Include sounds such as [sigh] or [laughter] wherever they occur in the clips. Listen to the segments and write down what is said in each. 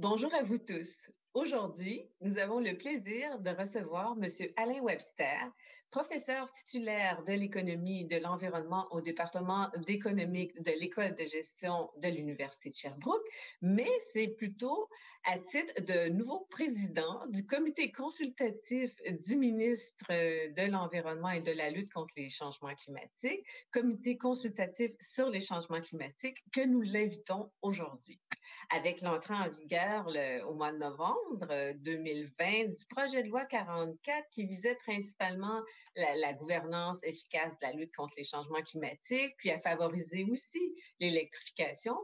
Bonjour à vous tous. Aujourd'hui, nous avons le plaisir de recevoir M. Alain Webster, professeur titulaire de l'économie et de l'environnement au département d'économie de l'École de gestion de l'Université de Sherbrooke, mais c'est plutôt à titre de nouveau président du comité consultatif du ministre de l'Environnement et de la lutte contre les changements climatiques, comité consultatif sur les changements climatiques, que nous l'invitons aujourd'hui avec l'entrée en vigueur au mois de novembre 2020 euh, du projet de loi 44 qui visait principalement la, gouvernance efficace de la lutte contre les changements climatiques, puis à favoriser aussi l'électrification.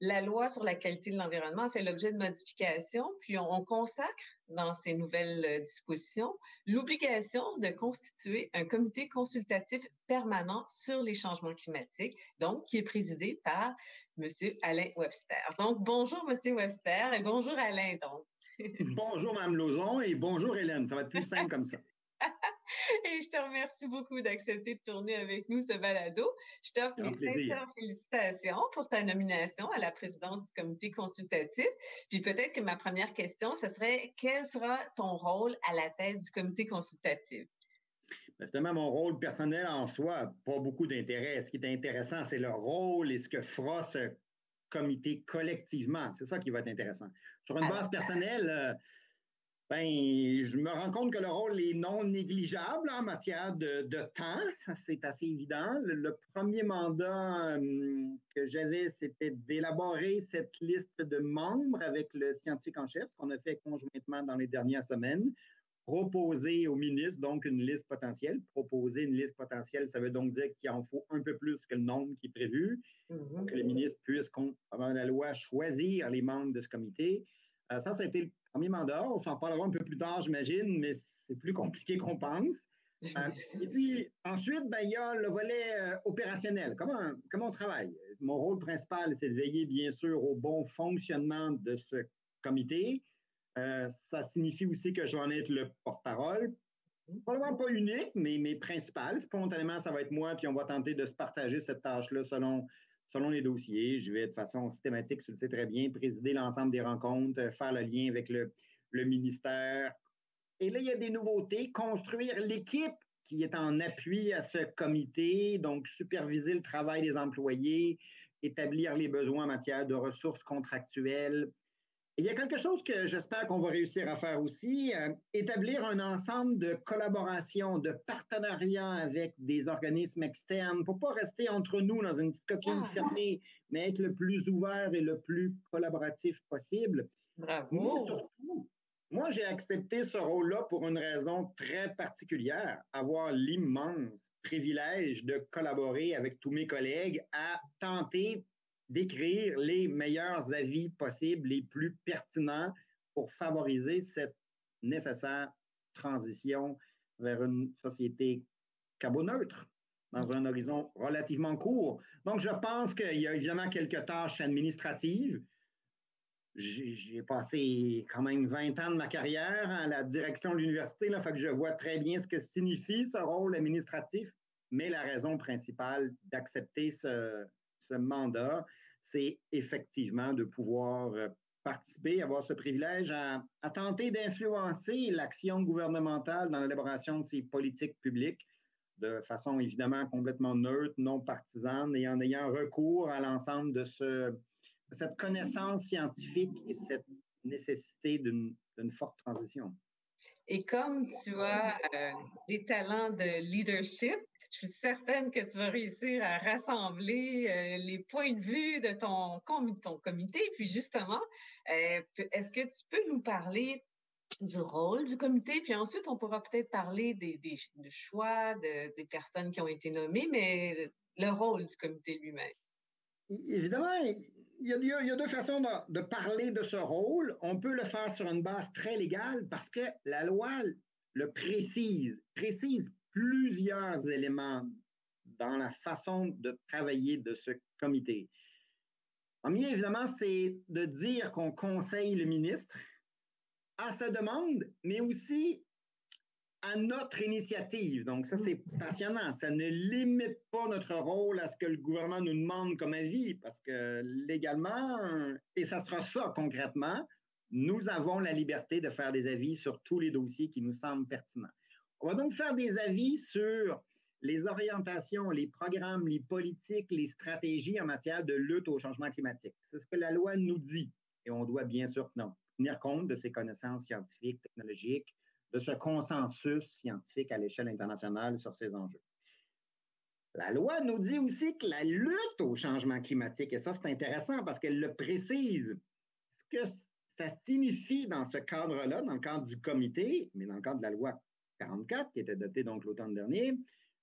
La loi sur la qualité de l'environnement fait l'objet de modifications, puis on, on consacre dans ces nouvelles euh, dispositions l'obligation de constituer un comité consultatif permanent sur les changements climatiques, donc qui est présidé par M. Alain Webster. Donc, bonjour M. Webster et bonjour Alain. Donc. bonjour Mme Lauzon et bonjour Hélène. Ça va être plus simple comme ça. [laughs] [laughs] Et je te remercie beaucoup d'accepter de tourner avec nous ce balado. Je t'offre mes sincères félicitations pour ta nomination à la présidence du comité consultatif. Puis peut-être que ma première question, ce serait quel sera ton rôle à la tête du comité consultatif? Évidemment, mon rôle personnel en soi, pas beaucoup d'intérêt. Ce qui est intéressant, c'est le rôle et ce que fera ce comité collectivement. C'est ça qui va être intéressant. Sur une base personnelle, euh, ben, je me rends compte que le rôle est non négligeable en matière de, temps. Ça, c'est assez évident. Le, premier mandat hum, que j'avais, c'était d'élaborer cette liste de membres avec le scientifique en chef, ce qu'on a fait conjointement dans les dernières semaines. Proposer au ministre, donc, une liste potentielle. Proposer une liste potentielle, ça veut donc dire qu'il en faut un peu plus que le nombre qui est prévu, mm-hmm. que le ministre puisse, avant la loi, choisir les membres de ce comité. Euh, ça, ça a été le premier mandat. On s'en parlera un peu plus tard, j'imagine, mais c'est plus compliqué qu'on pense. Euh, et puis, ensuite, ben, il y a le volet euh, opérationnel. Comment, comment on travaille? Mon rôle principal, c'est de veiller, bien sûr, au bon fonctionnement de ce comité. Euh, ça signifie aussi que je vais en être le porte-parole. Probablement pas unique, mais, mais principal. Spontanément, ça va être moi, puis on va tenter de se partager cette tâche-là selon selon les dossiers. Je vais de façon systématique, tu le sais très bien, présider l'ensemble des rencontres, euh, faire le lien avec le, ministère. Et là, il y a des nouveautés. Construire l'équipe qui est en appui à ce comité, donc superviser le travail des employés, établir les besoins en matière de ressources contractuelles, il y a quelque chose que j'espère qu'on va réussir à faire aussi, euh, établir un ensemble de collaborations, de partenariats avec des organismes externes pour pas rester entre nous dans une petite coquille ah. fermée, mais être le plus ouvert et le plus collaboratif possible. Bravo. Mais surtout, moi, j'ai accepté ce rôle-là pour une raison très particulière, avoir l'immense privilège de collaborer avec tous mes collègues à tenter d'écrire les meilleurs avis possibles, les plus pertinents pour favoriser cette nécessaire transition vers une société carboneutre dans un horizon relativement court. Donc, je pense qu'il y a évidemment quelques tâches administratives. J'ai passé quand même 20 ans de ma carrière à la direction de l'université, là, je vois très bien ce que signifie ce rôle administratif, mais la raison principale d'accepter ce, ce mandat, c'est effectivement de pouvoir euh, participer, avoir ce privilège à, tenter d'influencer l'action gouvernementale dans l'élaboration de ces politiques publiques de façon évidemment complètement neutre, non partisane et en ayant recours à l'ensemble de, ce, cette connaissance scientifique et cette nécessité d'une forte transition. Et comme tu as euh, des talents de leadership, je suis certaine que tu vas réussir à rassembler euh, les points de vue de ton, comité. Puis justement, euh, est-ce que tu peux nous parler du rôle du comité, puis ensuite on pourra peut-être parler des, choix de, des personnes qui ont été nommées, mais le rôle du comité lui-même. Évidemment, il y, a, deux façons de, parler de ce rôle. On peut le faire sur une base très légale parce que la loi le précise plusieurs éléments dans la façon de travailler de ce comité. Premier, évidemment, c'est de dire qu'on conseille le ministre à sa demande, mais aussi à notre initiative. Donc, ça, c'est passionnant. Ça ne limite pas notre rôle à ce que le gouvernement nous demande comme avis, parce que légalement, et ça sera ça concrètement, nous avons la liberté de faire des avis sur tous les dossiers qui nous semblent pertinents. On va donc faire des avis sur les orientations, les programmes, les politiques, les stratégies en matière de lutte au changement climatique. C'est ce que la loi nous dit. Et on doit bien sûr tenir compte de ces connaissances scientifiques, technologiques, de ce consensus scientifique à l'échelle internationale sur ces enjeux. La loi nous dit aussi que la lutte au changement climatique, et ça c'est intéressant parce qu'elle le précise, ce que ça signifie dans ce cadre-là, dans le cadre du comité, mais dans le cadre de la loi 44 qui était dotée donc l'automne dernier,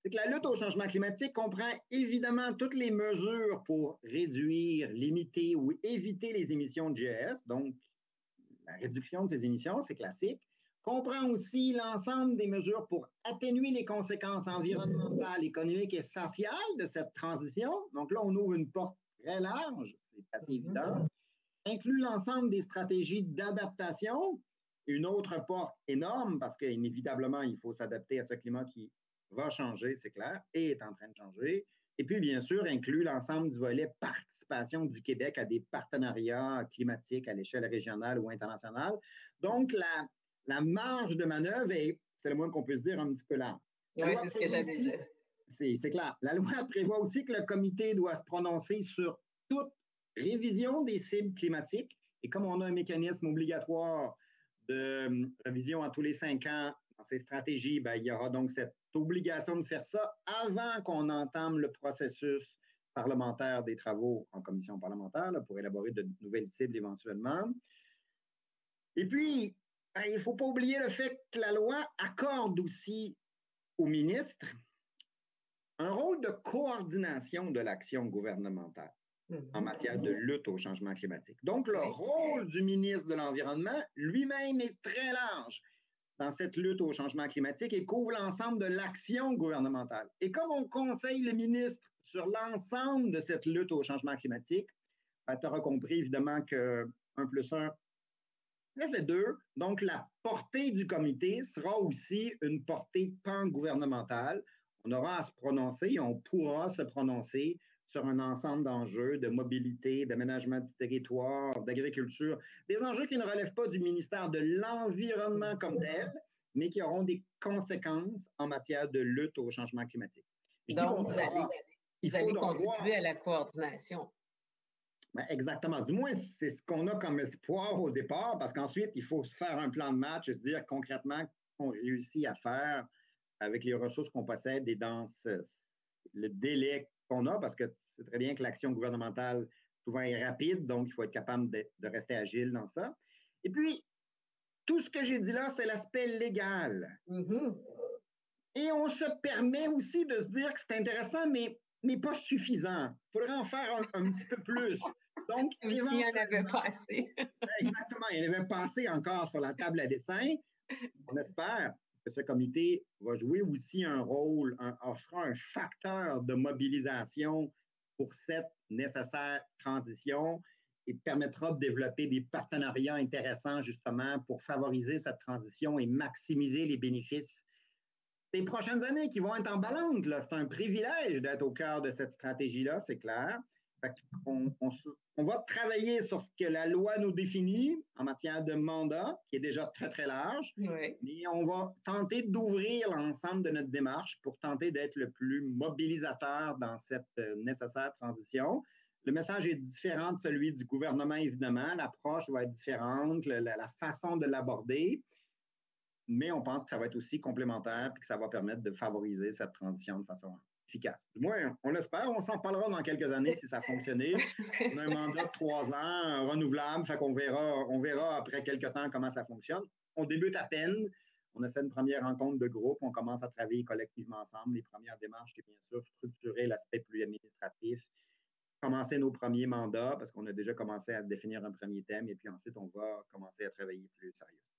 c'est que la lutte au changement climatique comprend évidemment toutes les mesures pour réduire, limiter ou éviter les émissions de GES, donc la réduction de ces émissions, c'est classique, comprend aussi l'ensemble des mesures pour atténuer les conséquences environnementales, économiques et sociales de cette transition. Donc là, on ouvre une porte très large, c'est assez évident. Inclut l'ensemble des stratégies d'adaptation, une autre porte énorme parce qu'inévitablement, il faut s'adapter à ce climat qui va changer, c'est clair, et est en train de changer. Et puis, bien sûr, inclut l'ensemble du volet participation du Québec à des partenariats climatiques à l'échelle régionale ou internationale. Donc, la, la marge de manœuvre est, c'est le moins qu'on puisse dire, un petit peu large. Oui, c'est ce que j'avais dit. C'est clair. La loi prévoit aussi que le comité doit se prononcer sur toute révision des cibles climatiques. Et comme on a un mécanisme obligatoire de hum, révision à tous les cinq ans dans ces stratégies, ben, il y aura donc cette obligation de faire ça avant qu'on entame le processus parlementaire des travaux en commission parlementaire pour élaborer de nouvelles cibles éventuellement. Et puis, ben, il ne faut pas oublier le fait que la loi accorde aussi au ministre un rôle de coordination de l'action gouvernementale en matière de lutte au changement climatique. Donc, le rôle du ministre de l'Environnement lui-même est très large dans cette lutte au changement climatique et couvre l'ensemble de l'action gouvernementale. Et comme on conseille le ministre sur l'ensemble de cette lutte au changement climatique, ben, tu auras compris évidemment que 1 plus 1 ça fait deux. Donc, la portée du comité sera aussi une portée pan-gouvernementale. On aura à se prononcer, on pourra se prononcer sur un ensemble d'enjeux de mobilité, d'aménagement du territoire, d'agriculture, des enjeux qui ne relèvent pas du ministère de l'Environnement comme tel, mais qui auront des conséquences en matière de lutte au changement climatique. Donc, vous allez, contribuer à la coordination. Ben, exactement. Du moins, c'est ce qu'on a comme espoir au départ, parce qu'ensuite, il faut se faire un plan de match et se dire concrètement qu'on réussit à faire avec les ressources qu'on possède et dans le délai qu'on a, parce que c'est très bien que l'action gouvernementale souvent est rapide, donc il faut être capable de, rester agile dans ça. Et puis, tout ce que j'ai dit là, c'est l'aspect légal. Mm-hmm. Et on se permet aussi de se dire que c'est intéressant, mais mais pas suffisant. Il faudrait en faire un, petit peu plus. Donc, il y en avait pas assez. [laughs] exactement, il y en avait pas assez encore sur la table à dessin. On espère ce comité va jouer aussi un rôle, un, offrira un facteur de mobilisation pour cette nécessaire transition et permettra de développer des partenariats intéressants justement pour favoriser cette transition et maximiser les bénéfices des prochaines années qui vont être en C'est un privilège d'être au cœur de cette stratégie-là, c'est clair. On, va travailler sur ce que la loi nous définit en matière de mandat, qui est déjà très, très large. Mais on va tenter d'ouvrir l'ensemble de notre démarche pour tenter d'être le plus mobilisateur dans cette euh, nécessaire transition. Le message est différent de celui du gouvernement, évidemment. L'approche va être différente, la façon de l'aborder mais on pense que ça va être aussi complémentaire et que ça va permettre de favoriser cette transition de façon Du moins, on l'espère. On s'en parlera dans quelques années si ça a fonctionné. On a un mandat de trois ans renouvelable, fait qu'on on verra après quelques temps comment ça fonctionne. On débute à peine. On a fait une première rencontre de groupe. On commence à travailler collectivement ensemble. Les premières démarches, c'est bien sûr structurer l'aspect plus administratif, commencer nos premiers mandats parce qu'on a déjà commencé à définir un premier thème et puis ensuite, on va commencer à travailler plus sérieusement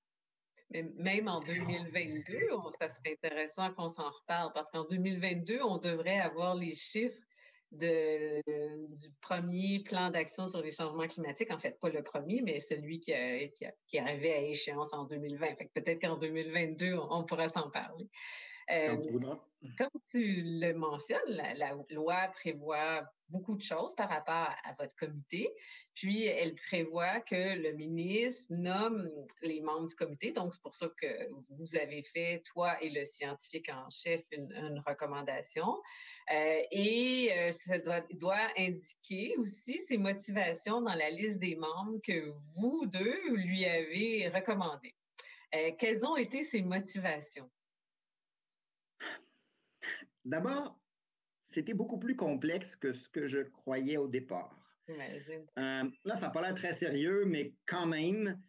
même en 2022, ça serait intéressant qu'on s'en reparle parce qu'en 2022, on devrait avoir les chiffres de, du premier plan d'action sur les changements climatiques. En fait, pas le premier, mais celui qui, qui, arrivait à échéance en 2020. peut-être qu'en 2022, on, pourra s'en parler. Euh, comme tu le mentionnes, la, loi prévoit beaucoup de choses par rapport à votre comité. Puis, elle prévoit que le ministre nomme les membres du comité. Donc, c'est pour ça que vous avez fait, toi et le scientifique en chef, une, recommandation. Euh, et euh, ça doit, indiquer aussi ses motivations dans la liste des membres que vous deux lui avez recommandées. Euh, quelles ont été ses motivations? D'abord, c'était beaucoup plus complexe que ce que je croyais au départ. Euh, là, ça n'a pas l'air très sérieux, mais quand même,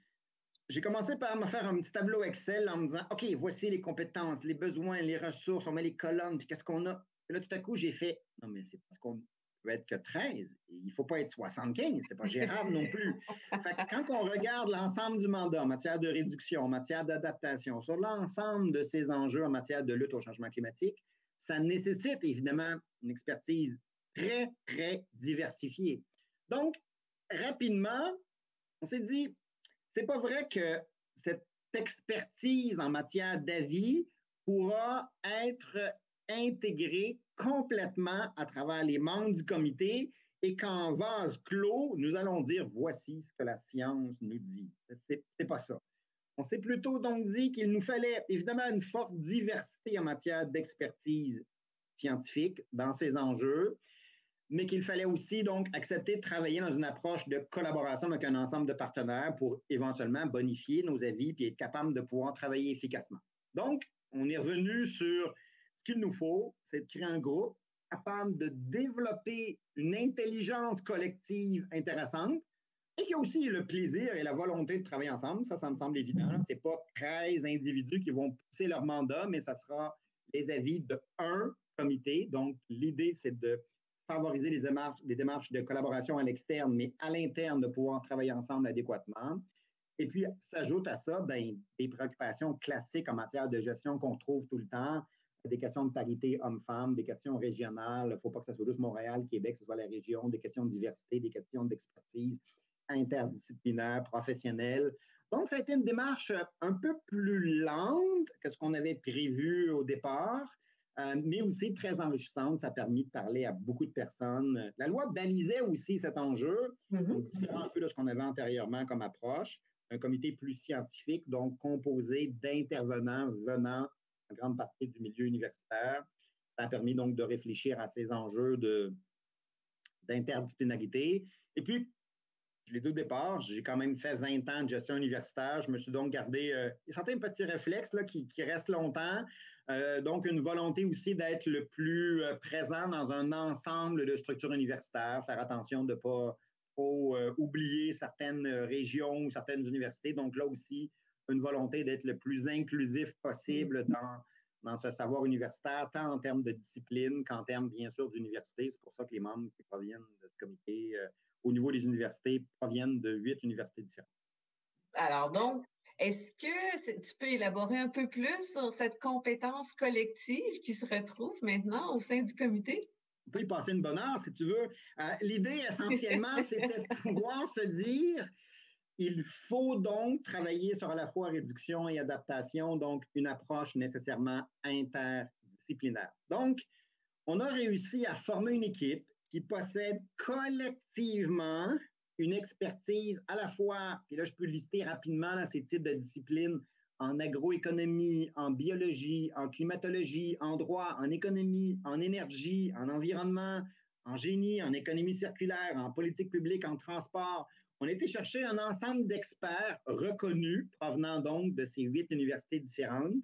j'ai commencé par me faire un petit tableau Excel en me disant, OK, voici les compétences, les besoins, les ressources, on met les colonnes, puis qu'est-ce qu'on a? là, tout à coup, j'ai fait, non, mais c'est parce qu'on peut être que 13, il ne faut pas être 75, c'est pas gérable non plus. [laughs] quand on regarde l'ensemble du mandat en matière de réduction, en matière d'adaptation, sur l'ensemble de ces enjeux en matière de lutte au changement climatique, ça nécessite évidemment une expertise très, très diversifiée. Donc, rapidement, on s'est dit, c'est pas vrai que cette expertise en matière d'avis pourra être intégrée complètement à travers les membres du comité et qu'en vase clos, nous allons dire voici ce que la science nous dit. C'est pas ça. On s'est plutôt donc dit qu'il nous fallait évidemment une forte diversité en matière d'expertise scientifique dans ces enjeux, mais qu'il fallait aussi donc accepter de travailler dans une approche de collaboration avec un ensemble de partenaires pour éventuellement bonifier nos avis et être capable de pouvoir travailler efficacement. Donc, on est revenu sur ce qu'il nous faut, c'est de créer un groupe capable de développer une intelligence collective intéressante et qui a aussi le plaisir et la volonté de travailler ensemble. Ça, ça me semble évident. Ce n'est pas 13 individus qui vont pousser leur mandat, mais ça sera les avis de un Donc, l'idée, c'est de favoriser les démarches, les démarches de collaboration à l'externe, mais à l'interne, de pouvoir travailler ensemble adéquatement. Et puis, s'ajoute à ça ben, des préoccupations classiques en matière de gestion qu'on trouve tout le temps, des questions de parité homme-femme, des questions régionales. Il ne faut pas que ce soit juste Montréal, Québec, que ce soit la région, des questions de diversité, des questions d'expertise interdisciplinaire, professionnelle. Donc, ça a été une démarche un peu plus lente que ce qu'on avait prévu au départ, euh, mais aussi très enrichissante. Ça a permis de parler à beaucoup de personnes. La loi balisait aussi cet enjeu, mm-hmm. différent un peu de ce qu'on avait antérieurement comme approche. Un comité plus scientifique, donc composé d'intervenants venant en grande partie du milieu universitaire. Ça a permis donc de réfléchir à ces enjeux d'interdisciplinarité. Et puis, je l'ai dit au départ, j'ai quand même fait 20 ans de gestion universitaire. Je me suis donc gardé euh, certains petits réflexes là, qui, qui restent longtemps. Euh, donc, une volonté aussi d'être le plus euh, présent dans un ensemble de structures universitaires, faire attention de ne pas trop euh, oublier certaines régions ou certaines universités. Donc, là aussi, une volonté d'être le plus inclusif possible dans, dans ce savoir universitaire, tant en termes de discipline qu'en termes, bien sûr, d'université. C'est pour ça que les membres qui proviennent de ce comité au niveau des universités proviennent de huit universités différentes. Alors donc, est-ce que tu peux élaborer un peu plus sur cette compétence collective qui se retrouve maintenant au sein du comité? On peut y passer une bonne heure si tu veux. Euh, l'idée essentiellement, [laughs] c'était de pouvoir se dire il faut donc travailler sur à la fois réduction et adaptation, donc une approche nécessairement interdisciplinaire. Donc, on a réussi à former une équipe qui possède collectivement une expertise à la fois, puis là, je peux lister rapidement là, ces types de disciplines en agroéconomie, en biologie, en climatologie, en droit, en économie, en énergie, en environnement, en génie, en économie circulaire, en politique publique, en transport. On a été chercher un ensemble d'experts reconnus provenant donc de ces huit universités différentes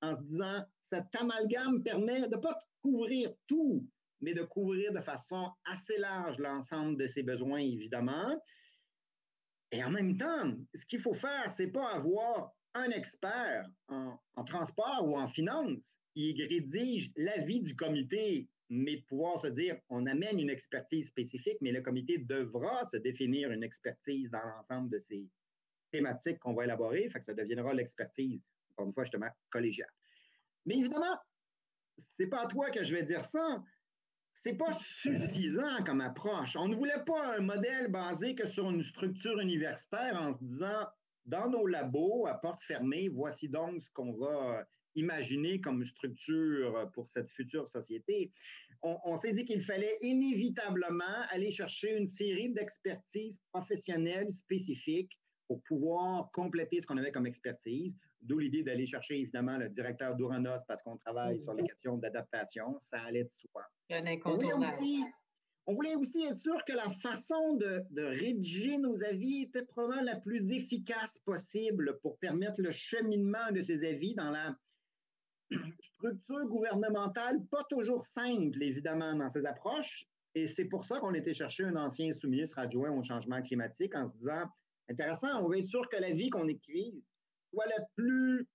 en se disant, cet amalgame permet de ne pas couvrir tout, mais de couvrir de façon assez large l'ensemble de ses besoins, évidemment. Et en même temps, ce qu'il faut faire, c'est pas avoir un expert en, transport ou en finance qui rédige l'avis du comité, mais de pouvoir se dire, on amène une expertise spécifique, mais le comité devra se définir une expertise dans l'ensemble de ces thématiques qu'on va élaborer, ça deviendra l'expertise, encore une fois, justement, collégiale. Mais évidemment, c'est pas à toi que je vais dire ça c'est pas suffisant comme approche. On ne voulait pas un modèle basé que sur une structure universitaire en se disant, dans nos labos, à porte fermée, voici donc ce qu'on va imaginer comme structure pour cette future société. on, s'est dit qu'il fallait inévitablement aller chercher une série d'expertises professionnelles spécifiques pour pouvoir compléter ce qu'on avait comme expertise, d'où l'idée d'aller chercher évidemment le directeur d'Ouranos parce qu'on travaille sur les questions d'adaptation, ça allait de soi. Un incontournable. On voulait aussi être sûr que la façon de, rédiger nos avis était probablement la plus efficace possible pour permettre le cheminement de ces avis dans la structure gouvernementale, pas toujours simple, évidemment, dans ces approches. Et c'est pour ça qu'on était chercher un ancien sous-ministre adjoint au changement climatique en se disant, intéressant, on veut être sûr que la vie qu'on écrit soit la plus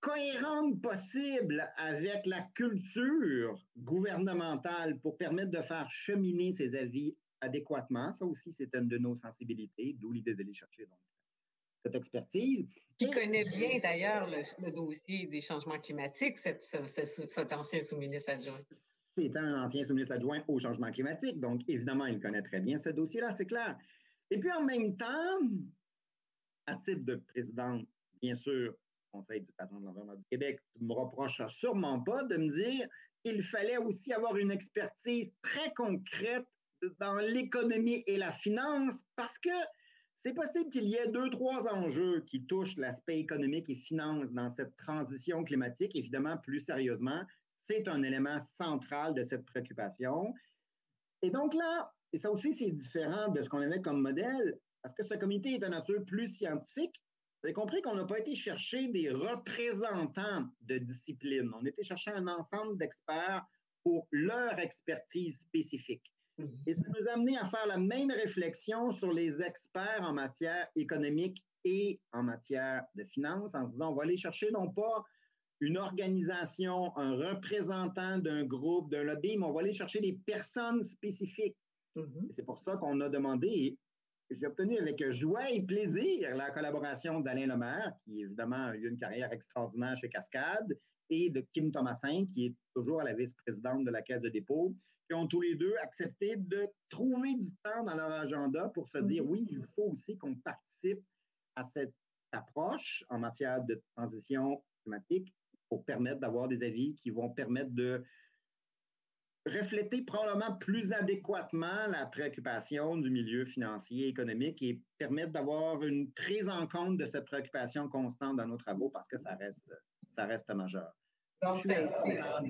cohérente possible avec la culture gouvernementale pour permettre de faire cheminer ses avis adéquatement. Ça aussi, c'est une de nos sensibilités, d'où l'idée d'aller chercher donc, cette expertise. Qui connaît bien d'ailleurs le, dossier des changements climatiques, cet, ancien sous-ministre adjoint. C'est un ancien sous-ministre adjoint au changement climatique, donc évidemment, il connaît très bien ce dossier-là, c'est clair. Et puis en même temps, à titre de président, bien sûr, Conseil du patron de l'environnement du Québec, tu ne me reprocheras sûrement pas de me dire qu'il fallait aussi avoir une expertise très concrète dans l'économie et la finance parce que c'est possible qu'il y ait deux, trois enjeux qui touchent l'aspect économique et finance dans cette transition climatique. Évidemment, plus sérieusement, c'est un élément central de cette préoccupation. Et donc là, et ça aussi, c'est différent de ce qu'on avait comme modèle, parce que ce comité est de nature plus scientifique, vous avez compris qu'on n'a pas été chercher des représentants de discipline. On été chercher un ensemble d'experts pour leur expertise spécifique. Mhm. Et ça nous a amené à faire la même réflexion sur les experts en matière économique et en matière de finances, en se disant, on va aller chercher non pas une organisation, un représentant d'un groupe, d'un lobby, mais on va aller chercher des personnes spécifiques. Mhm. C'est pour ça qu'on a demandé, j'ai obtenu avec joie et plaisir la collaboration d'Alain Lemaire, qui évidemment a eu une carrière extraordinaire chez Cascade, et de Kim Thomasin, qui est toujours à la vice-présidente de la Caisse de dépôt, qui ont tous les deux accepté de trouver du temps dans leur agenda pour se dire mhm. oui, il faut aussi qu'on participe à cette approche en matière de transition climatique pour permettre d'avoir des avis qui vont permettre de refléter probablement plus adéquatement la préoccupation du milieu financier et économique et permettre d'avoir une prise en compte de cette préoccupation constante dans nos travaux parce que ça reste, ça reste majeur. Je suis assez content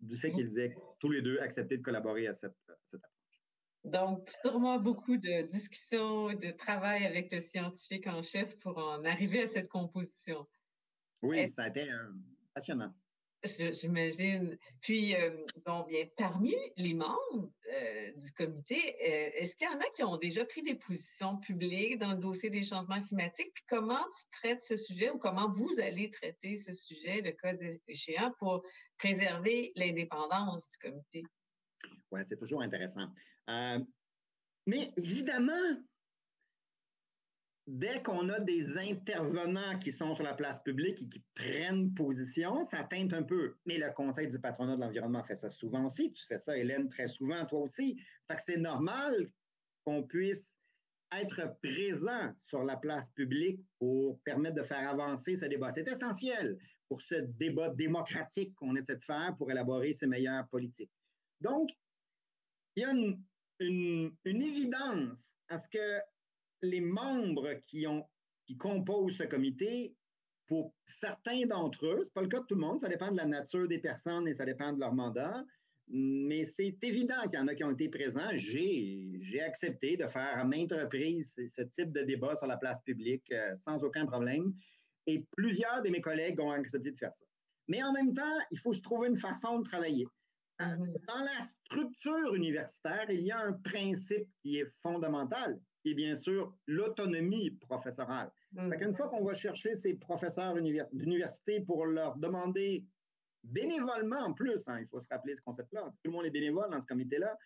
du fait qu'ils aient tous les deux accepté de collaborer à cette, cette approche. Donc, sûrement beaucoup de discussions de travail avec le scientifique en chef pour en arriver à cette composition. Oui, ça a été passionnant. J'imagine. Puis, euh, bon, bien, parmi les membres euh, du comité, euh, est-ce qu'il y en a qui ont déjà pris des positions publiques dans le dossier des changements climatiques? Puis, comment tu traites ce sujet ou comment vous allez traiter ce sujet, le cas échéant, pour préserver l'indépendance du comité? Oui, c'est toujours intéressant. mais évidemment, dès qu'on a des intervenants qui sont sur la place publique et qui prennent position, ça teinte un peu. Mais le Conseil du patronat de l'environnement fait ça souvent aussi. Tu fais ça, Hélène, très souvent, toi aussi. Fait que c'est normal qu'on puisse être présent sur la place publique pour permettre de faire avancer ce débat. C'est essentiel pour ce débat démocratique qu'on essaie de faire pour élaborer ces meilleures politiques. Donc, il y a une, une évidence à ce que les membres qui, ont, qui composent ce comité, pour certains d'entre eux, ce n'est pas le cas de tout le monde, ça dépend de la nature des personnes et ça dépend de leur mandat, mais c'est évident qu'il y en a qui ont été présents. J'ai accepté de faire à maintes reprises ce type de débat sur la place publique euh, sans aucun problème. Et plusieurs de mes collègues ont accepté de faire ça. Mais en même temps, il faut se trouver une façon de travailler. Euh, mm-hmm. Dans la structure universitaire, il y a un principe qui est fondamental, et bien sûr l'autonomie professorale. Mmh. Une fois qu'on va chercher ces professeurs d'université pour leur demander bénévolement en plus, hein, il faut se rappeler ce concept-là, tout le monde est bénévole dans ce comité-là,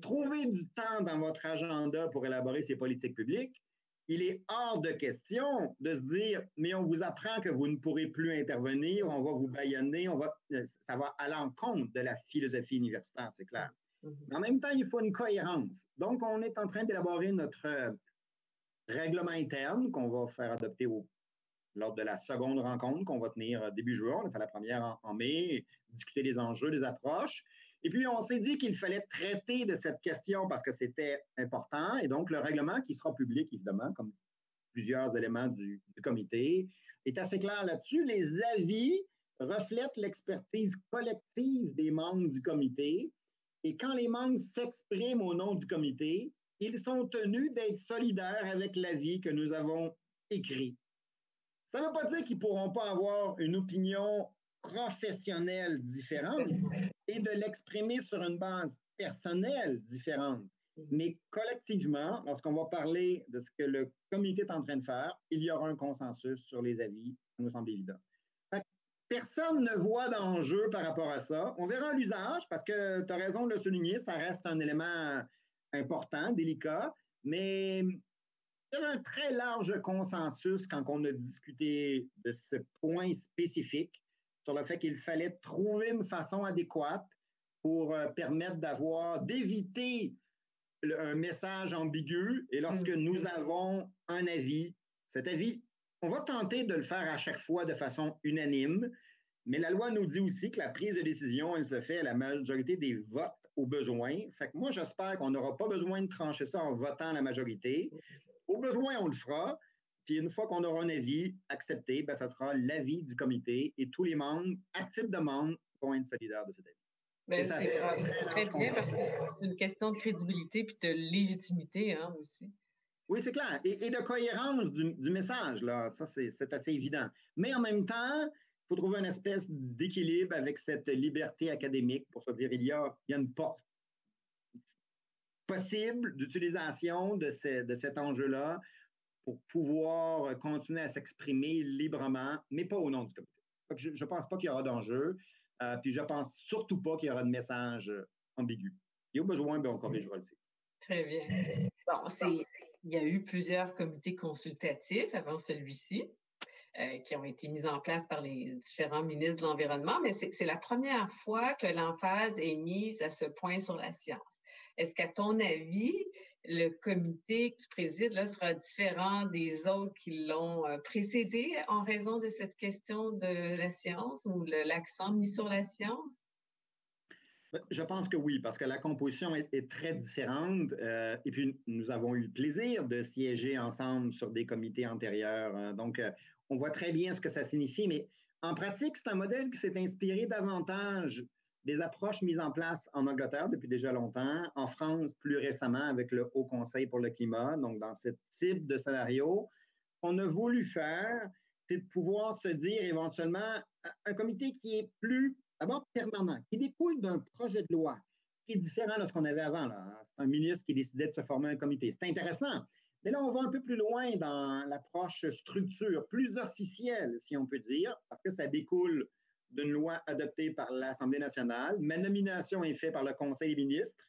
trouver du temps dans votre agenda pour élaborer ces politiques publiques, il est hors de question de se dire, mais on vous apprend que vous ne pourrez plus intervenir, on va vous baïonner, on va, euh, ça va à l'encontre de la philosophie universitaire, c'est clair. Mhm. en même temps, il faut une cohérence. Donc, on est en train d'élaborer notre euh, règlement interne qu'on va faire adopter lors de la seconde rencontre qu'on va tenir euh, début juin. On a fait la première en, mai, discuter des enjeux, des approches. Et puis, on s'est dit qu'il fallait traiter de cette question parce que c'était important. Et donc, le règlement qui sera public, évidemment, comme plusieurs éléments du comité, est assez clair là-dessus. Les avis reflètent l'expertise collective des membres du comité. Et quand les membres s'expriment au nom du comité, ils sont tenus d'être solidaires avec l'avis que nous avons écrit. Ça ne veut pas dire qu'ils ne pourront pas avoir une opinion professionnelle différente et de l'exprimer sur une base personnelle différente. Mais collectivement, lorsqu'on va parler de ce que le comité est en train de faire, il y aura un consensus sur les avis. Ça nous semble évident. Personne ne voit d'enjeu par rapport à ça. On verra l'usage parce que tu as raison de le souligner, ça reste un élément important, délicat, mais il y a un très large consensus quand on a discuté de ce point spécifique sur le fait qu'il fallait trouver une façon adéquate pour euh, permettre d'avoir, d'éviter un message ambigu. Et lorsque mm. nous avons un avis, cet avis, on va tenter de le faire à chaque fois de façon unanime, mais la loi nous dit aussi que la prise de décision, elle se fait à la majorité des votes au besoin. Fait que moi, j'espère qu'on n'aura pas besoin de trancher ça en votant la majorité. Au besoin, on le fera. Puis une fois qu'on aura un avis accepté, ben, ça sera l'avis du comité et tous les membres, à titre de membre, vont être solidaires de cet avis. Ben, c'est très bien parce que c'est une question de crédibilité puis de légitimité hein, aussi. Oui, c'est clair. Et, de cohérence du, message, là, ça, c'est assez évident. Mais en même temps, faut trouver une espèce d'équilibre avec cette liberté académique pour se dire il y a, il une porte possible d'utilisation de, cet enjeu-là pour pouvoir continuer à s'exprimer librement, mais pas au nom du comité. Je ne pense pas qu'il y aura d'enjeu, euh, puis je ne pense surtout pas qu'il y aura de message ambigu. Il y a besoin, bien, on corrigera le Très bien. Bon, il y a eu plusieurs comités consultatifs avant celui-ci. Euh, qui ont été mises en place par les différents ministres de l'Environnement, mais c'est la première fois que l'emphase est mise à ce point sur la science. Est-ce qu'à ton avis, le comité que tu présides là, sera différent des autres qui l'ont euh, précédé en raison de cette question de la science ou l'accent mis sur la science? Je pense que oui, parce que la composition est, très différente. Euh, et puis, nous avons eu le plaisir de siéger ensemble sur des comités antérieurs. Hein. donc, on voit très bien ce que ça signifie, mais en pratique, c'est un modèle qui s'est inspiré davantage des approches mises en place en Angleterre depuis déjà longtemps, en France plus récemment avec le Haut Conseil pour le climat. Donc, dans ce type de scénario, on a voulu faire, c'est de pouvoir se dire éventuellement un comité qui est plus, d'abord permanent, qui découle d'un projet de loi, qui est différent de ce qu'on avait avant. C'est un ministre qui décidait de se former un comité. C'est intéressant, mais là, on va un peu plus loin dans l'approche structure, plus officielle, si on peut dire, parce que ça découle d'une loi adoptée par l'Assemblée nationale. Ma nomination est faite par le Conseil des ministres,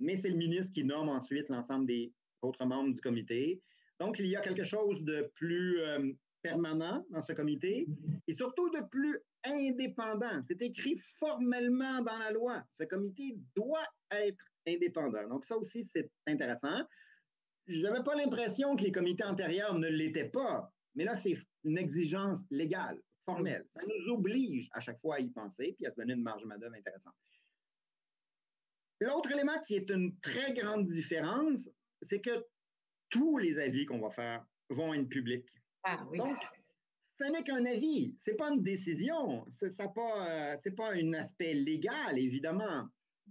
mais c'est le ministre qui nomme ensuite l'ensemble des autres membres du comité. Donc, il y a quelque chose de plus euh, permanent dans ce comité et surtout de plus indépendant. C'est écrit formellement dans la loi. Ce comité doit être indépendant. Donc, ça aussi, c'est intéressant je n'avais pas l'impression que les comités antérieurs ne l'étaient pas, mais là, c'est une exigence légale, formelle. Ça nous oblige à chaque fois à y penser puis à se donner une marge de manœuvre intéressante. L'autre élément qui est une très grande différence, c'est que tous les avis qu'on va faire vont être publics. Ah, oui. Donc, ce n'est qu'un avis, ce n'est pas une décision, ce n'est pas, euh, pas un aspect légal, évidemment.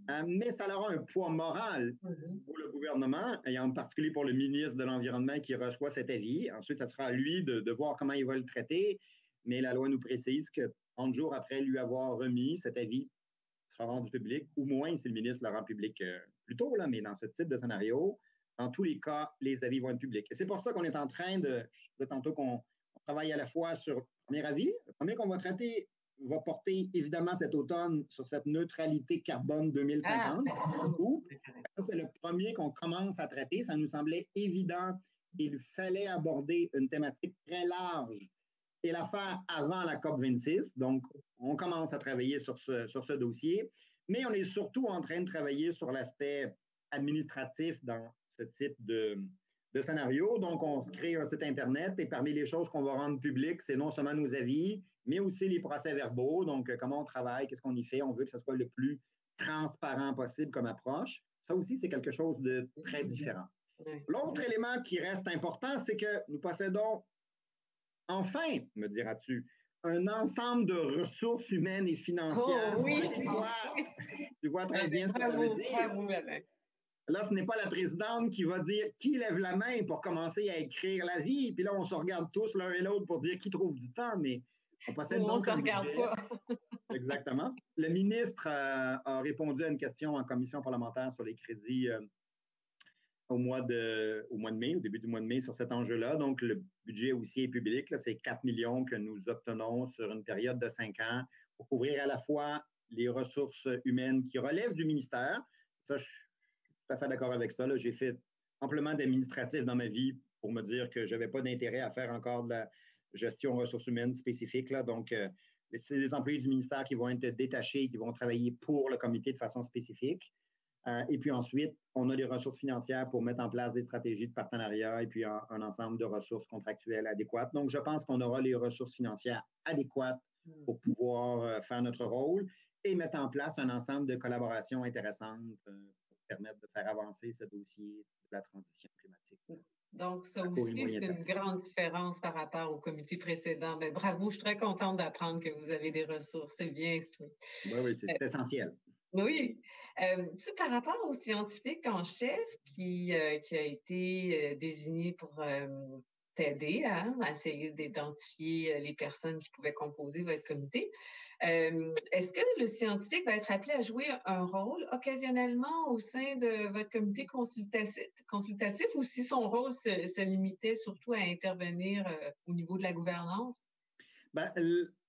Euh, mais ça aura un poids moral mm-hmm. pour le gouvernement, et en particulier pour le ministre de l'Environnement qui reçoit cet avis. Ensuite, ça sera à lui de, voir comment il va le traiter. Mais la loi nous précise que 30 jours après lui avoir remis cet avis, sera rendu public, ou moins si le ministre le rend public euh, plus tôt, là, mais dans ce type de scénario, dans tous les cas, les avis vont être publics. Et c'est pour ça qu'on est en train de, je disais tantôt qu'on travaille à la fois sur le premier avis, le premier qu'on va traiter va porter évidemment cet automne sur cette neutralité carbone 2050. Ah, c'est le premier qu'on commence à traiter. Ça nous semblait évident qu'il fallait aborder une thématique très large et la faire avant la COP26. Donc, on commence à travailler sur ce, sur ce dossier, mais on est surtout en train de travailler sur l'aspect administratif dans ce type de, de scénario. Donc, on se crée un site Internet et parmi les choses qu'on va rendre publiques, c'est non seulement nos avis, mais aussi les procès-verbaux. Donc, euh, comment on travaille, qu'est-ce qu'on y fait. On veut que ce soit le plus transparent possible comme approche. Ça aussi, c'est quelque chose de très différent. L'autre élément qui reste important, c'est que nous possédons, enfin, me diras-tu, un ensemble de ressources humaines et financières. Oh, oui. Tu vois très bien ce que ça veut dire. Là, ce n'est pas la présidente qui va dire qui lève la main pour commencer à écrire la vie, puis là, on se regarde tous l'un et l'autre pour dire qui trouve du temps, mais on possède on se regarde pas. [laughs] Exactement. Le ministre euh, a répondu à une question en commission parlementaire sur les crédits euh, au, mois de, au mois de mai, au début du mois de mai, sur cet enjeu-là. Donc, le budget aussi est public. C'est 4 millions que nous obtenons sur une période de 5 ans pour couvrir à la fois les ressources humaines qui relèvent du ministère. Ça, je suis tout à fait d'accord avec ça. J'ai fait amplement d'administratif dans ma vie pour me dire que je n'avais pas d'intérêt à faire encore de la gestion ressources humaines spécifique. Là. Donc, euh, c'est les employés du ministère qui vont être détachés, qui vont travailler pour le comité de façon spécifique. Euh, et puis ensuite, on a des ressources financières pour mettre en place des stratégies de partenariat et puis un, ensemble de ressources contractuelles adéquates. Donc, je pense qu'on aura les ressources financières adéquates hmm. pour pouvoir euh, faire notre rôle et mettre en place un ensemble de collaborations intéressantes euh, permettre de faire avancer ce dossier de la transition climatique. Donc, ça aussi, c'est une grande différence par rapport au comité précédent. Mais bravo, je suis très contente d'apprendre que vous avez des ressources. C'est bien ça. Oui, oui, c'est essentiel. Oui. Euh, tu par rapport au scientifique en chef qui, euh, qui a été euh, désigné pour t'aider hein, à essayer d'identifier les personnes qui pouvaient composer votre comité, est-ce que le scientifique va être appelé à jouer un rôle occasionnellement au sein de votre comité consultatif, ou si son rôle se, limitait surtout à intervenir au niveau de la gouvernance? Ben,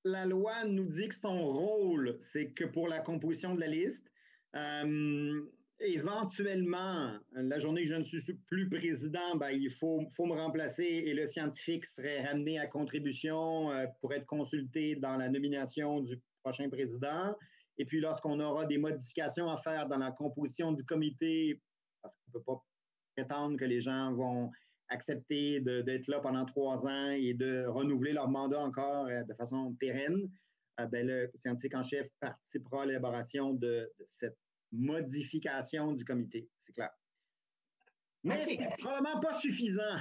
la loi nous dit que son rôle, c'est que pour la composition de la liste, euh, éventuellement, la journée que je ne suis plus président, ben, il faut, me remplacer et le scientifique serait ramené à contribution euh, pour être consulté dans la nomination du prochain président. Et puis, lorsqu'on aura des modifications à faire dans la composition du comité, parce qu'on ne peut pas prétendre que les gens vont accepter d'être là pendant trois ans et de renouveler leur mandat encore euh, de façon pérenne, euh, ben, le scientifique en chef participera à l'élaboration de, cette modification du comité, c'est clair. Mais c'est probablement pas suffisant.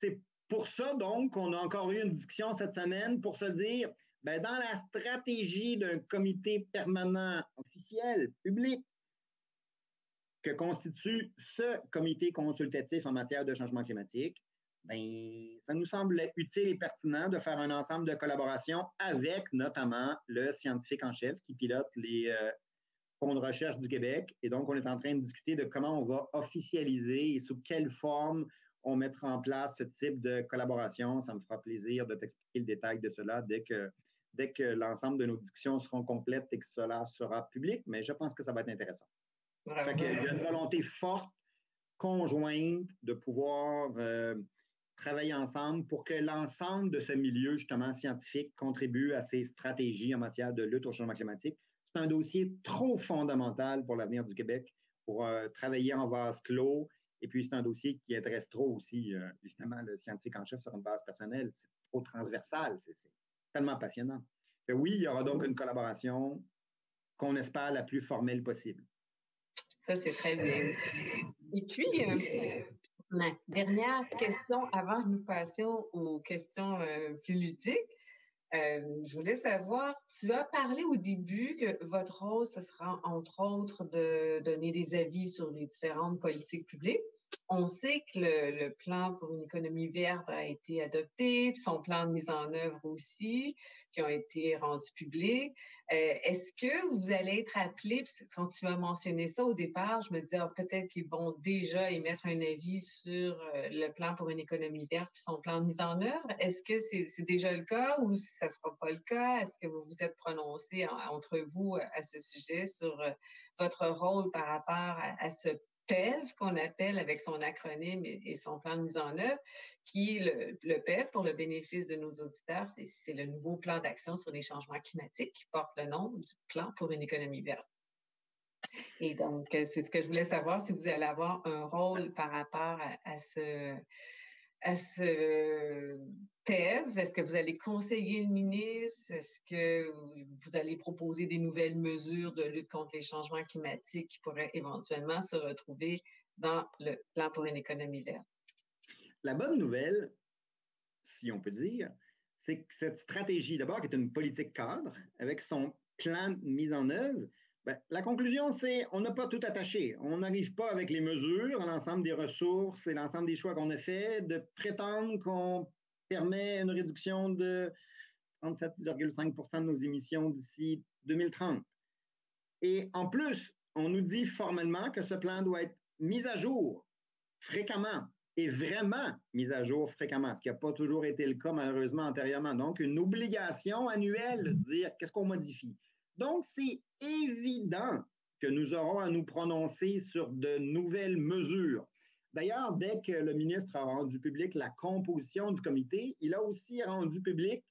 C'est pour ça, donc, qu'on a encore eu une discussion cette semaine pour se dire, ben, dans la stratégie d'un comité permanent officiel, public, que constitue ce comité consultatif en matière de changement climatique, bien, ça nous semble utile et pertinent de faire un ensemble de collaborations avec notamment le scientifique en chef qui pilote les euh, fonds de recherche du Québec. Et donc, on est en train de discuter de comment on va officialiser et sous quelle forme on mettra en place ce type de collaboration. Ça me fera plaisir de t'expliquer le détail de cela dès que, dès que l'ensemble de nos discussions seront complètes et que cela sera public, mais je pense que ça va être intéressant. Il y a une volonté forte, conjointe, de pouvoir euh, travailler ensemble pour que l'ensemble de ce milieu, justement, scientifique, contribue à ces stratégies en matière de lutte au changement climatique. C'est un dossier trop fondamental pour l'avenir du Québec, pour euh, travailler en vase clos. Et puis, c'est un dossier qui intéresse trop aussi, euh, justement, le scientifique en chef sur une base personnelle. C'est trop transversal. C'est tellement passionnant. oui, il y aura donc une collaboration qu'on espère la plus formelle possible. Ça, c'est très bien. Et puis, euh, ma dernière question avant que nous passions aux questions plus ludiques. Je voulais savoir, tu as parlé au début que votre rôle, ce sera entre autres de donner des avis sur les différentes politiques publiques. On sait que le, plan pour une économie verte a été adopté, puis son plan de mise en œuvre aussi, qui ont été rendus publics. Euh, est-ce que vous allez être appelé, quand tu as mentionné ça au départ, je me disais ah, peut-être qu'ils vont déjà émettre un avis sur euh, le plan pour une économie verte puis son plan de mise en œuvre. Est-ce que c'est déjà le cas ou ça ne sera pas le cas? Est-ce que vous vous êtes prononcé entre vous à ce sujet sur euh, votre rôle par rapport à ce PEV, qu'on appelle avec son acronyme et, son plan de mise en œuvre, qui est le, le PEV, pour le bénéfice de nos auditeurs, c'est le nouveau plan d'action sur les changements climatiques qui porte le nom du plan pour une économie verte. Et donc, euh, c'est ce que je voulais savoir, si vous allez avoir un rôle par rapport à, ce, à ce TEV? Est-ce que vous allez conseiller le ministre? Est-ce que vous allez proposer des nouvelles mesures de lutte contre les changements climatiques qui pourraient éventuellement se retrouver dans le plan pour une économie verte? La bonne nouvelle, si on peut dire, c'est que cette stratégie, d'abord, qui est une politique cadre, avec son plan de mise en œuvre, ben, la conclusion, c'est on n'a pas tout attaché. On n'arrive pas avec les mesures, l'ensemble des ressources et l'ensemble des choix qu'on a fait de prétendre qu'on permet une réduction de 37,5% de nos émissions d'ici 2030. Et en plus, on nous dit formellement que ce plan doit être mis à jour fréquemment et vraiment mis à jour fréquemment, ce qui n'a pas toujours été le cas malheureusement antérieurement. Donc, une obligation annuelle de se dire qu'est-ce qu'on modifie? Donc, c'est évident que nous aurons à nous prononcer sur de nouvelles mesures. D'ailleurs, dès que le ministre a rendu public la composition du comité, il a aussi rendu public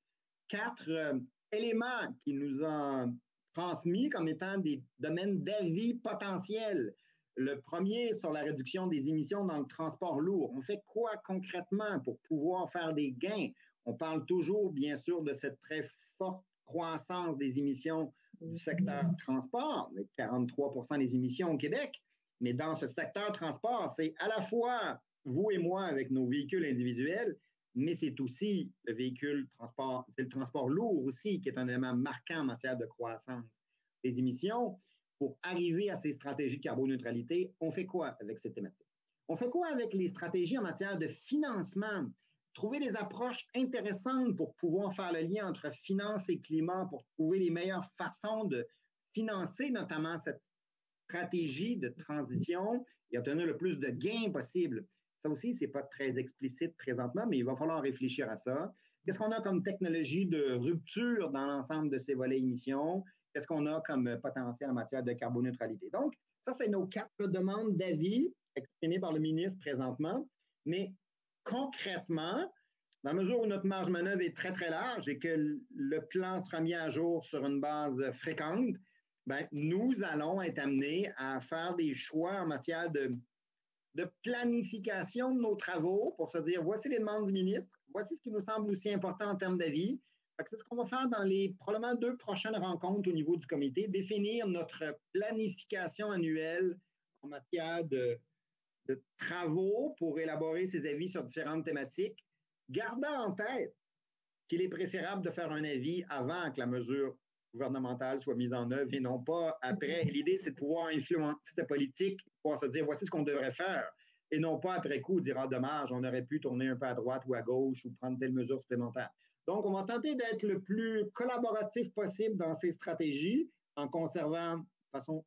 quatre euh, éléments qu'il nous a transmis comme étant des domaines d'avis potentiels. Le premier sur la réduction des émissions dans le transport lourd. On fait quoi concrètement pour pouvoir faire des gains? On parle toujours, bien sûr, de cette très forte croissance des émissions du secteur transport, 43% des émissions au Québec. Mais dans ce secteur transport, c'est à la fois vous et moi avec nos véhicules individuels, mais c'est aussi le véhicule transport, c'est le transport lourd aussi qui est un élément marquant en matière de croissance des émissions. Pour arriver à ces stratégies de carboneutralité, on fait quoi avec cette thématique? On fait quoi avec les stratégies en matière de financement? Trouver des approches intéressantes pour pouvoir faire le lien entre finance et climat, pour trouver les meilleures façons de financer notamment cette stratégie de transition et obtenir le plus de gains possible. Ça aussi, ce n'est pas très explicite présentement, mais il va falloir réfléchir à ça. Qu'est-ce qu'on a comme technologie de rupture dans l'ensemble de ces volets émissions? Qu'est-ce qu'on a comme potentiel en matière de carboneutralité? Donc, ça, c'est nos quatre demandes d'avis exprimées par le ministre présentement. Mais concrètement, dans la mesure où notre marge de manœuvre est très, très large et que le plan sera mis à jour sur une base fréquente, ben, nous allons être amenés à faire des choix en matière de, de planification de nos travaux pour se dire voici les demandes du ministre, voici ce qui nous semble aussi important en termes d'avis. C'est ce qu'on va faire dans les probablement deux prochaines rencontres au niveau du comité, définir notre planification annuelle en matière de, de travaux pour élaborer ses avis sur différentes thématiques, gardant en tête qu'il est préférable de faire un avis avant que la mesure gouvernementale soit mise en œuvre et non pas après. L'idée, c'est de pouvoir influencer sa politique, pouvoir se dire voici ce qu'on devrait faire, et non pas après coup dire ah, dommage, on aurait pu tourner un peu à droite ou à gauche ou prendre telle mesure supplémentaire. Donc, on va tenter d'être le plus collaboratif possible dans ces stratégies en conservant de façon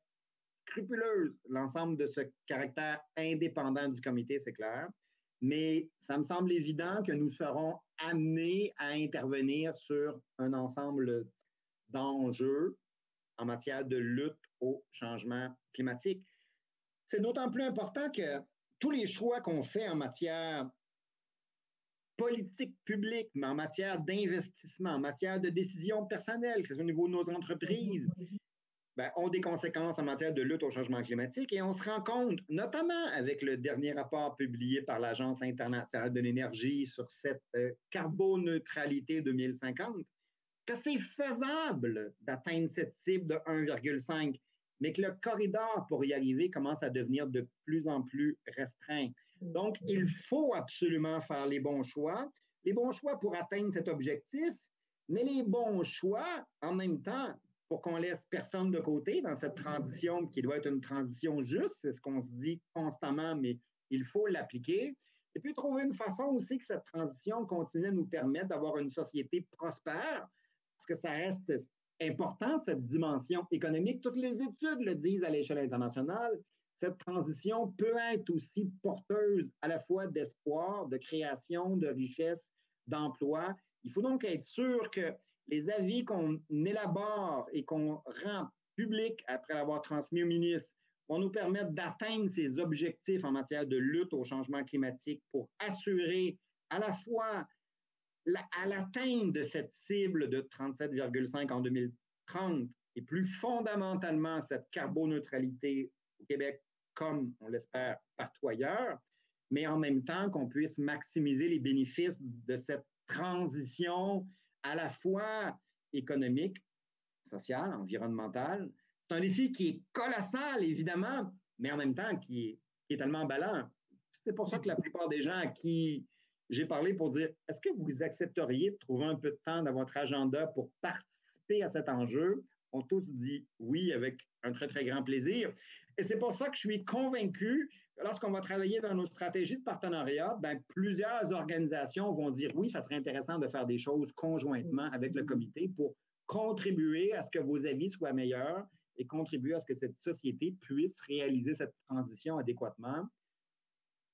scrupuleuse l'ensemble de ce caractère indépendant du comité, c'est clair. Mais ça me semble évident que nous serons amenés à intervenir sur un ensemble d'enjeux en matière de lutte au changement climatique. C'est d'autant plus important que tous les choix qu'on fait en matière politique publique, mais en matière d'investissement, en matière de décision personnelle, que ce soit au niveau de nos entreprises, ben, ont des conséquences en matière de lutte au changement climatique. Et on se rend compte, notamment avec le dernier rapport publié par l'Agence internationale de l'énergie sur cette euh, carboneutralité 2050, que c'est faisable d'atteindre cette cible de 1,5, mais que le corridor pour y arriver commence à devenir de plus en plus restreint. Donc, il faut absolument faire les bons choix, les bons choix pour atteindre cet objectif, mais les bons choix en même temps pour qu'on laisse personne de côté dans cette transition qui doit être une transition juste, c'est ce qu'on se dit constamment, mais il faut l'appliquer. Et puis trouver une façon aussi que cette transition continue à nous permettre d'avoir une société prospère, parce que ça reste important, cette dimension économique. Toutes les études le disent à l'échelle internationale. Cette transition peut être aussi porteuse à la fois d'espoir, de création, de richesse, d'emploi. Il faut donc être sûr que les avis qu'on élabore et qu'on rend publics après l'avoir transmis au ministre vont nous permettre d'atteindre ces objectifs en matière de lutte au changement climatique pour assurer à la fois à l'atteinte de cette cible de 37,5 en 2030 et plus fondamentalement cette carboneutralité au Québec comme on l'espère partout ailleurs, mais en même temps qu'on puisse maximiser les bénéfices de cette transition à la fois économique, sociale, environnementale. C'est un défi qui est colossal, évidemment, mais en même temps qui est, qui est tellement emballant. C'est pour ça que la plupart des gens à qui j'ai parlé pour dire est-ce que vous accepteriez de trouver un peu de temps dans votre agenda pour participer à cet enjeu? Ont tous dit oui avec un très, très grand plaisir. Et c'est pour ça que je suis convaincu lorsqu'on va travailler dans nos stratégies de partenariat, ben, plusieurs organisations vont dire oui, ça serait intéressant de faire des choses conjointement avec le comité pour contribuer à ce que vos avis soient meilleurs et contribuer à ce que cette société puisse réaliser cette transition adéquatement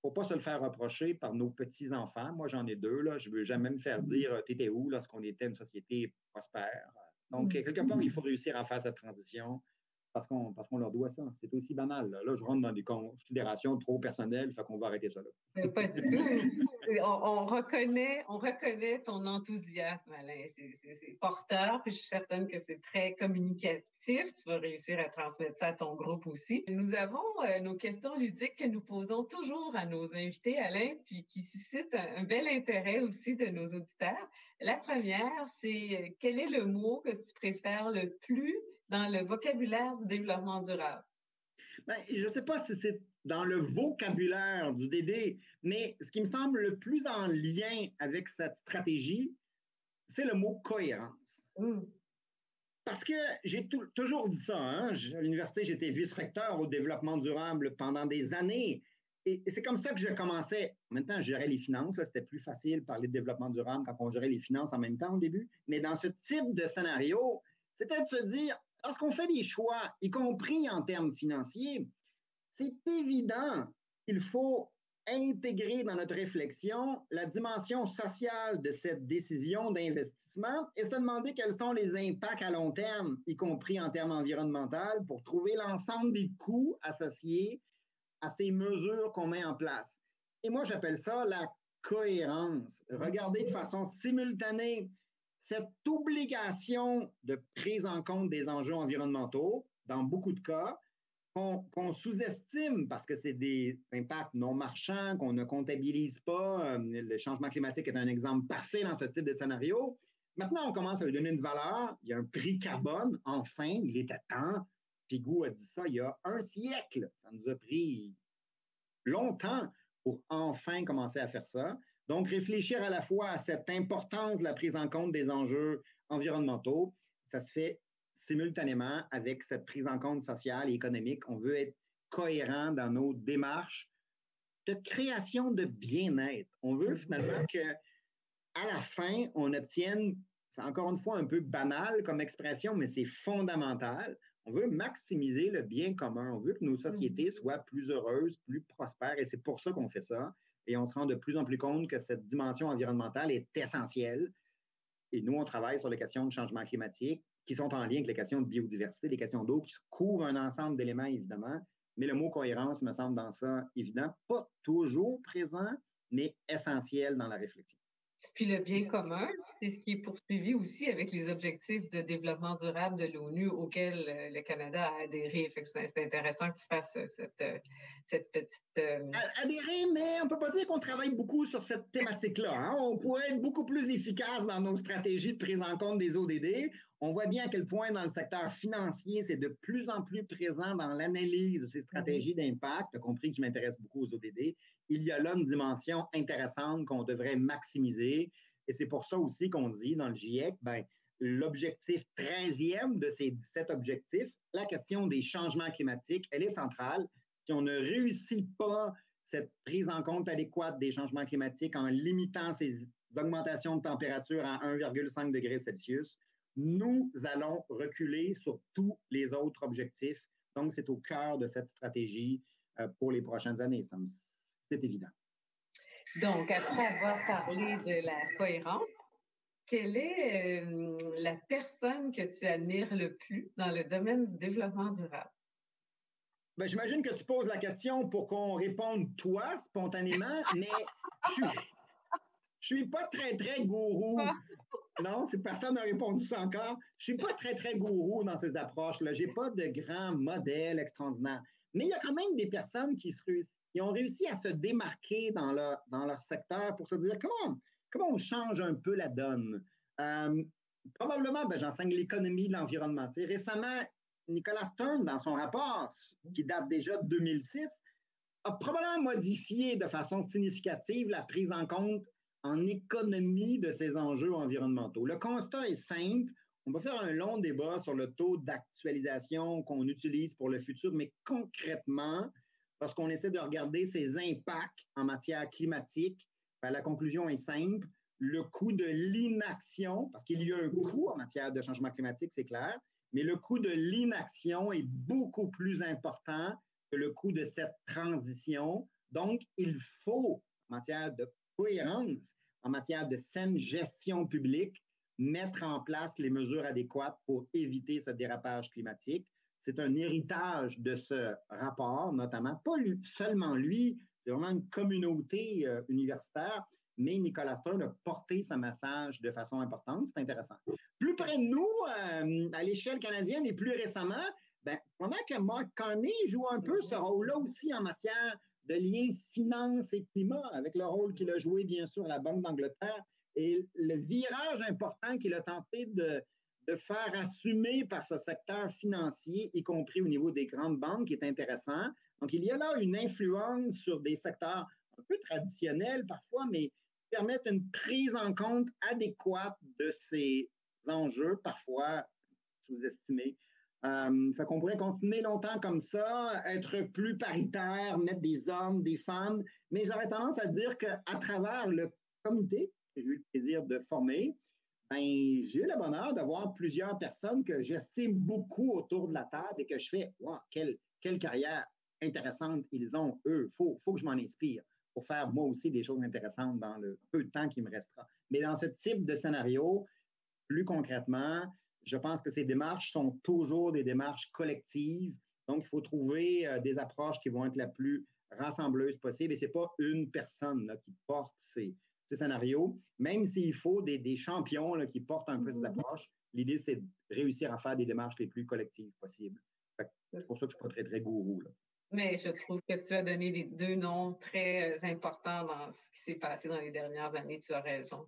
faut pas se le faire reprocher par nos petits-enfants. Moi, j'en ai deux. Là. Je ne veux jamais me faire dire euh, T'étais où lorsqu'on était une société prospère. Donc, mm. quelque part, il faut réussir à faire cette transition parce qu'on leur doit ça. C'est aussi banal. Là. je rentre dans des considérations trop personnelles, fait qu'on va arrêter ça là. Pas du tout. on, reconnaît, on reconnaît ton enthousiasme, Alain. C'est porteur, puis je suis certaine que c'est très communicatif. Tu vas réussir à transmettre ça à ton groupe aussi. Nous avons euh, nos questions ludiques que nous posons toujours à nos invités, Alain, puis qui suscitent un, bel intérêt aussi de nos auditeurs. La première, c'est euh, quel est le mot que tu préfères le plus dans le vocabulaire du développement durable? Ben, je ne sais pas si c'est dans le vocabulaire du DD, mais ce qui me semble le plus en lien avec cette stratégie, c'est le mot cohérence. Mmh. Parce que j'ai toujours dit ça. Hein? À l'université, j'étais vice-recteur au développement durable pendant des années. Et, c'est comme ça que je commençais. Maintenant, je gérais les finances. C'était plus facile de parler de développement durable quand on gérait les finances en même temps au début. Mais dans ce type de scénario, c'était de se dire, lorsqu'on fait des choix, y compris en termes financiers, c'est évident qu'il faut intégrer dans notre réflexion la dimension sociale de cette décision d'investissement et se demander quels sont les impacts à long terme, y compris en termes environnementaux, pour trouver l'ensemble des coûts associés à ces mesures qu'on met en place. Et moi, j'appelle ça la cohérence. Regarder de façon simultanée cette obligation de prise en compte des enjeux environnementaux, dans beaucoup de cas, qu'on sous-estime parce que c'est des impacts non marchands, qu'on ne comptabilise pas. Euh, le changement climatique est un exemple parfait dans ce type de scénario. Maintenant, on commence à lui donner une valeur. Il y a un prix carbone. Enfin, il était temps. Pigou a dit ça il y a un siècle. Ça nous a pris longtemps pour enfin commencer à faire ça. Donc, réfléchir à la fois à cette importance de la prise en compte des enjeux environnementaux, ça se fait simultanément avec cette prise en compte sociale et économique. On veut être cohérent dans nos démarches de création de bien-être. On veut finalement que à la fin, on obtienne, c'est encore une fois un peu banal comme expression, mais c'est fondamental. On veut maximiser le bien commun. On veut que nos sociétés mmh. soient plus heureuses, plus prospères, et c'est pour ça qu'on fait ça et on se rend de plus en plus compte que cette dimension environnementale est essentielle. Et nous, on travaille sur les questions de changement climatique qui sont en lien avec les questions de biodiversité, les questions d'eau, qui couvrent un ensemble d'éléments, évidemment. Mais le mot cohérence me semble dans ça évident, pas toujours présent, mais essentiel dans la réflexion. Puis le bien commun, c'est ce qui est poursuivi aussi avec les objectifs de développement durable de l'ONU auxquels euh, le Canada a adhéré. c'est intéressant que tu fasses euh, cette, euh, cette petite. Adhérer, mais on ne peut pas dire qu'on travaille beaucoup sur cette thématique-là. Hein. On pourrait être beaucoup plus efficace dans nos stratégies de prise en compte des ODD. On voit bien à quel point dans le secteur financier, c'est de plus en plus présent dans l'analyse de ces stratégies mm-hmm. d'impact. Tu as compris que je m'intéresse beaucoup aux ODD. Il y a là une dimension intéressante qu'on devrait maximiser. Et c'est pour ça aussi qu'on dit dans le GIEC, ben, l'objectif 13e de ces 17 objectifs, la question des changements climatiques, elle est centrale. Si on ne réussit pas cette prise en compte adéquate des changements climatiques en limitant ces augmentations de température à 1,5 degré Celsius, nous allons reculer sur tous les autres objectifs. Donc, c'est au cœur de cette stratégie euh, pour les prochaines années. C'est évident. Donc, après avoir parlé de la cohérence, quelle est euh, la personne que tu admires le plus dans le domaine du développement durable? Ben, J'imagine que tu poses la question pour qu'on réponde toi, spontanément, mais je ne suis pas très, très gourou non, c'est personne n'a répondu ça encore. Je ne suis pas très, très gourou dans ces approches-là. Je n'ai pas de grands modèles extraordinaires. Mais il y a quand même des personnes qui, ont réussi à se démarquer dans leur, dans leur secteur pour se dire comment, comment on change un peu la donne? Euh, probablement, ben, j'enseigne l'économie de l'environnement. récemment, Nicolas Stern, dans son rapport, qui date déjà de 2006, a probablement modifié de façon significative la prise en compte en économie de ces enjeux environnementaux. Le constat est simple. On va faire un long débat sur le taux d'actualisation qu'on utilise pour le futur, mais concrètement, lorsqu'on essaie de regarder ces impacts en matière climatique, ben, la conclusion est simple. Le coût de l'inaction, parce qu'il y a un coût en matière de changement climatique, c'est clair, mais le coût de l'inaction est beaucoup plus important que le coût de cette transition. Donc, il faut, en matière de cohérence, en matière de saine gestion publique, mettre en place les mesures adéquates pour éviter ce dérapage climatique. C'est un héritage de ce rapport, notamment, pas seulement lui, c'est vraiment une communauté euh, universitaire, mais Nicolas Stern a porté ce message de façon importante. C'est intéressant. Plus près de nous, euh, à l'échelle canadienne et plus récemment, ben, pendant que Mark Carney joue un peu ce rôle-là aussi en matière de lien finance et climat, avec le rôle qu'il a joué, bien sûr, à la Banque d'Angleterre, et le virage important qu'il a tenté de, de faire assumer par ce secteur financier, y compris au niveau des grandes banques, est intéressant. Donc, il y a là une influence sur des secteurs un peu traditionnels parfois, mais permettent une prise en compte adéquate de ces enjeux, parfois sous-estimés. Euh, fait qu'on pourrait continuer longtemps comme ça, être plus paritaire, mettre des hommes, des femmes, mais j'aurais tendance à dire qu'à travers le comité que j'ai eu le plaisir de former, ben, j'ai eu le bonheur d'avoir plusieurs personnes que j'estime beaucoup autour de la table et que je fais, wow, quelle, quelle carrière intéressante ils ont, eux, il faut, faut que je m'en inspire pour faire moi aussi des choses intéressantes dans le peu de temps qui me restera. Mais dans ce type de scénario, plus concrètement, je pense que ces démarches sont toujours des démarches collectives. Donc, il faut trouver euh, des approches qui vont être la plus rassembleuse possible. Et ce n'est pas une personne qui porte ces, scénarios, même s'il faut des, champions qui portent un peu ces mm-hmm. approches. L'idée, c'est de réussir à faire des démarches les plus collectives possibles. C'est pour ça que je ne suis pas très, très gourou. Là. Mais je trouve que tu as donné les deux noms très euh, importants dans ce qui s'est passé dans les dernières années. Tu as raison.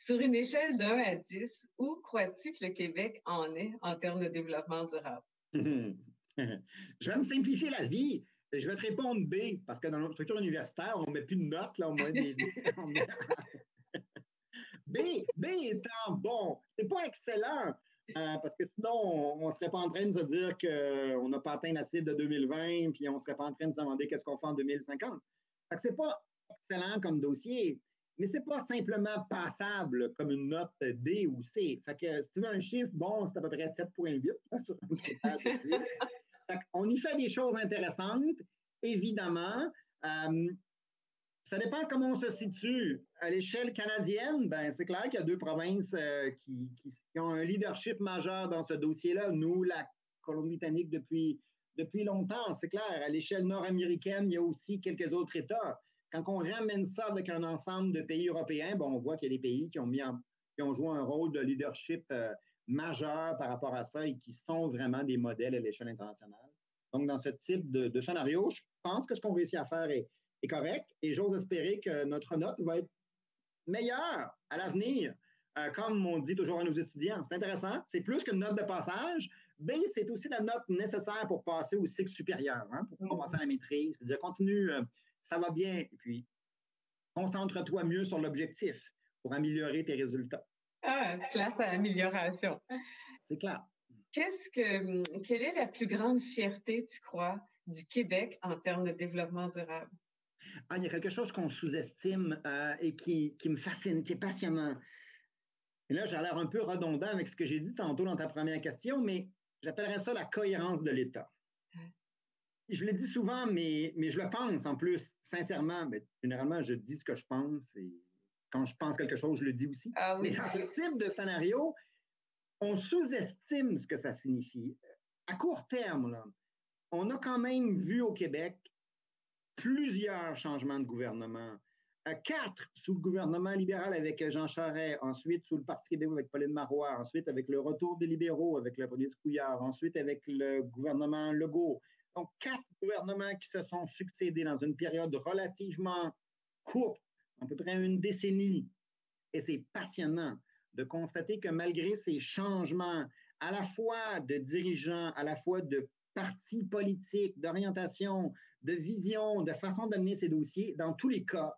Sur une échelle de 1 à 10, où crois-tu que le Québec en est en termes de développement durable? [laughs] je vais me simplifier la vie. Je vais te répondre B, parce que dans notre structure universitaire, on ne met plus de notes, là, au moins des. [laughs] [laughs] B, B étant bon, c'est pas excellent. Euh, parce que sinon, on ne serait pas en train de se dire qu'on n'a pas atteint la cible de 2020, puis on ne serait pas en train de se demander qu'est-ce qu'on fait en 2050. Ce n'est pas excellent comme dossier, mais ce n'est pas simplement passable comme une note D ou C. Si tu veux un chiffre, bon, c'est à peu près 7,8 [laughs] On y fait des choses intéressantes, évidemment. Euh, ça dépend comment on se situe. À l'échelle canadienne, ben, c'est clair qu'il y a deux provinces euh, qui, ont un leadership majeur dans ce dossier-là. Nous, la Colombie-Britannique, depuis, depuis longtemps, c'est clair. À l'échelle nord-américaine, il y a aussi quelques autres États. Quand on ramène ça avec un ensemble de pays européens, ben, on voit qu'il y a des pays qui ont, mis qui ont joué un rôle de leadership euh, majeur par rapport à ça et qui sont vraiment des modèles à l'échelle internationale. Donc, dans ce type de, de scénario, je pense que ce qu'on réussit à faire est, est correct et j'ose espérer que notre note va être meilleure à l'avenir. Euh, comme on dit toujours à nos étudiants, c'est intéressant, c'est plus qu'une note de passage. B, c'est aussi la note nécessaire pour passer au cycle supérieur, hein, pour passer à la maîtrise, dire continue, euh, ça va bien, et puis concentre-toi mieux sur l'objectif pour améliorer tes résultats. Ah, classe à amélioration. C'est clair. Qu'est-ce que, quelle est la plus grande fierté, tu crois, du Québec en termes de développement durable? Ah, il y a quelque chose qu'on sous-estime euh, et qui, me fascine, qui est passionnant. Et là, j'ai l'air un peu redondant avec ce que j'ai dit tantôt dans ta première question, mais j'appellerais ça la cohérence de l'État. Je le dis souvent, mais, mais je le pense en plus, sincèrement. Mais généralement, je dis ce que je pense et quand je pense quelque chose, je le dis aussi. Ah mais dans ce type de scénario, on sous-estime ce que ça signifie. À court terme, on a quand même vu au Québec plusieurs changements de gouvernement. Euh, quatre sous le gouvernement libéral avec Jean Charest, ensuite sous le Parti québécois avec Pauline Marois, ensuite avec le retour des libéraux avec le premier Couillard, ensuite avec le gouvernement Legault, Donc, quatre gouvernements qui se sont succédés dans une période relativement courte, à peu près une décennie. Et c'est passionnant de constater que malgré ces changements, à la fois de dirigeants, à la fois de partis politiques, d'orientation, de vision, de façon d'amener ces dossiers, dans tous les cas,